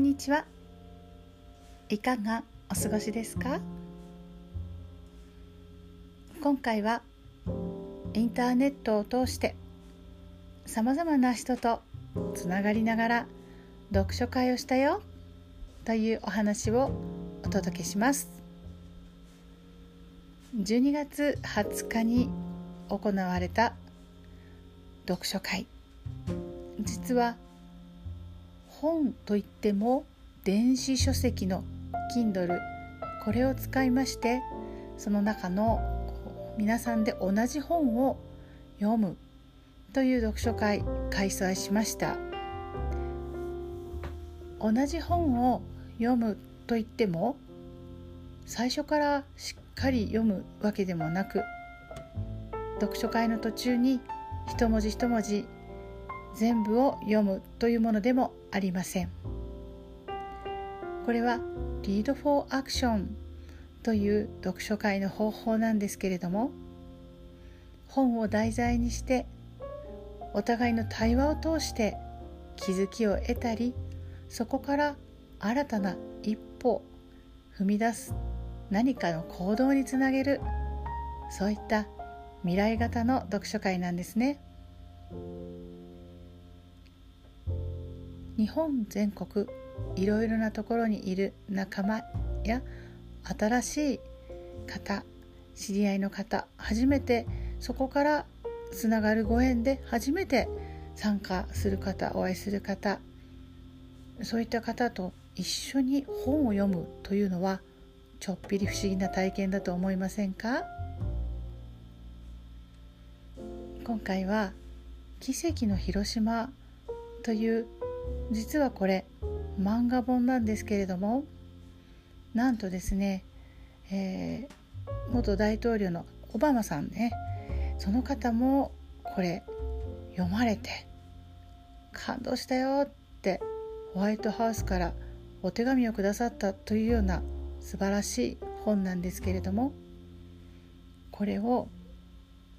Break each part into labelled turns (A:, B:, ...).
A: んにちは。いかがお過ごしですか？今回はインターネットを通してさまざまな人とつながりながら読書会をしたよというお話をお届けします。12月20日に行われた読書会。実は本といっても電子書籍の Kindle これを使いましてその中の皆さんで同じ本を読むという読書会開催しました。同じ本を読むといっても最初からしっかり読むわけでもなく読書会の途中に一文字一文字全部を読むというものでもありませんこれは Read for Action という読書会の方法なんですけれども本を題材にしてお互いの対話を通して気づきを得たりそこから新たな一歩踏み出す何かの行動につなげるそういった未来型の読書会なんですね。日本全国いろいろなところにいる仲間や新しい方知り合いの方初めてそこからつながるご縁で初めて参加する方お会いする方そういった方と一緒に本を読むというのはちょっぴり不思議な体験だと思いませんか？今回は「奇跡の広島」という実はこれ漫画本なんですけれどもなんとですね、えー、元大統領のオバマさんねその方もこれ読まれて感動したよってホワイトハウスからお手紙をくださったというような素晴らしい本なんですけれどもこれを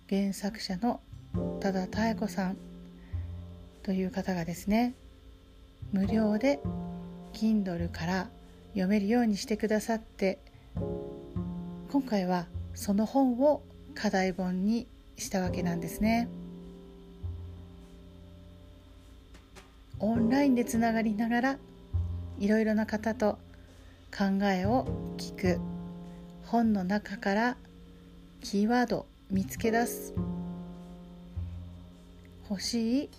A: 原作者の多田妙子さんという方がですね無料で Kindle から読めるようにしてくださって今回はその本を課題本にしたわけなんですね。オンラインでつながりながらいろいろな方と考えを聞く。本の中からキーワード見つけ出す。欲しい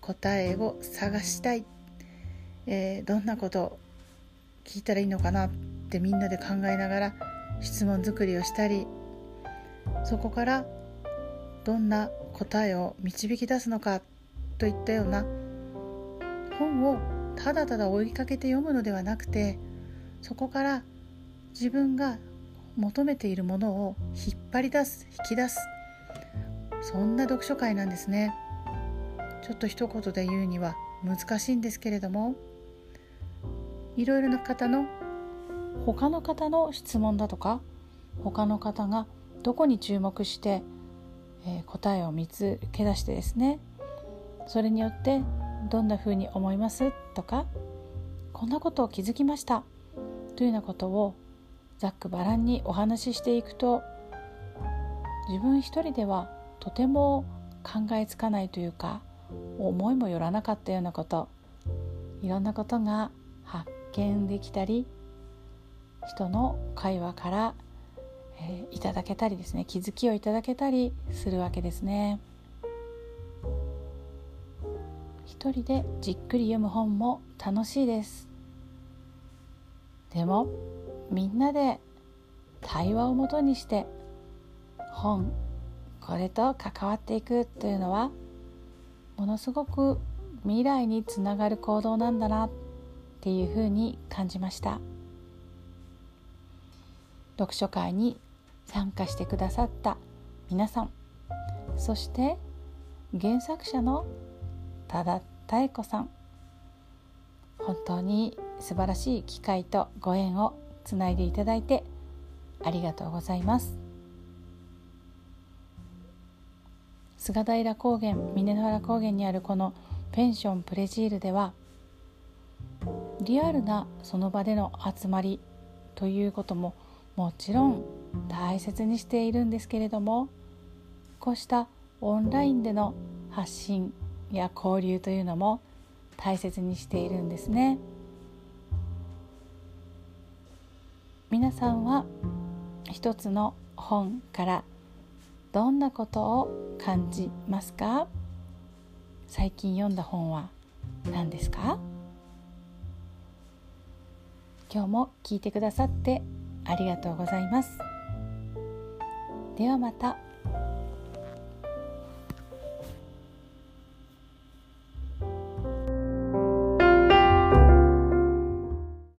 A: 答えを探したい。えー、どんなこと聞いたらいいのかなってみんなで考えながら質問作りをしたりそこからどんな答えを導き出すのかといったような本をただただ追いかけて読むのではなくてそこから自分が求めているものを引っ張り出す引き出す。そんな読書会なんですね。ちょっと一言で言うには難しいんですけれどもいろいろな方の他の方の質問だとか他の方がどこに注目して、えー、答えを見つけ出してですねそれによってどんなふうに思いますとかこんなことを気づきましたというようなことをざっくばらんにお話ししていくと自分一人ではとても考えつかないというか思いもよらなかったようなこといろんなことが発見できたり人の会話から、えー、いただけたりですね気づきをいただけたりするわけですね。一人でじっくり読む本も楽しいですでもみんなで対話をもとにして本これと関わっていくというのはものすごく未来につながる行動なんだなっていうふうに感じました。読書会に参加してくださった皆さん。そして原作者の多田妙子さん。本当に素晴らしい機会とご縁をつないでいただいてありがとうございます。菅平高原峰原高原にあるこのペンションプレジールではリアルなその場での集まりということももちろん大切にしているんですけれどもこうしたオンラインでの発信や交流というのも大切にしているんですね。皆さんは一つの本からどんなことを感じますか？最近読んだ本は何ですか？今日も聞いてくださってありがとうございます。ではまた。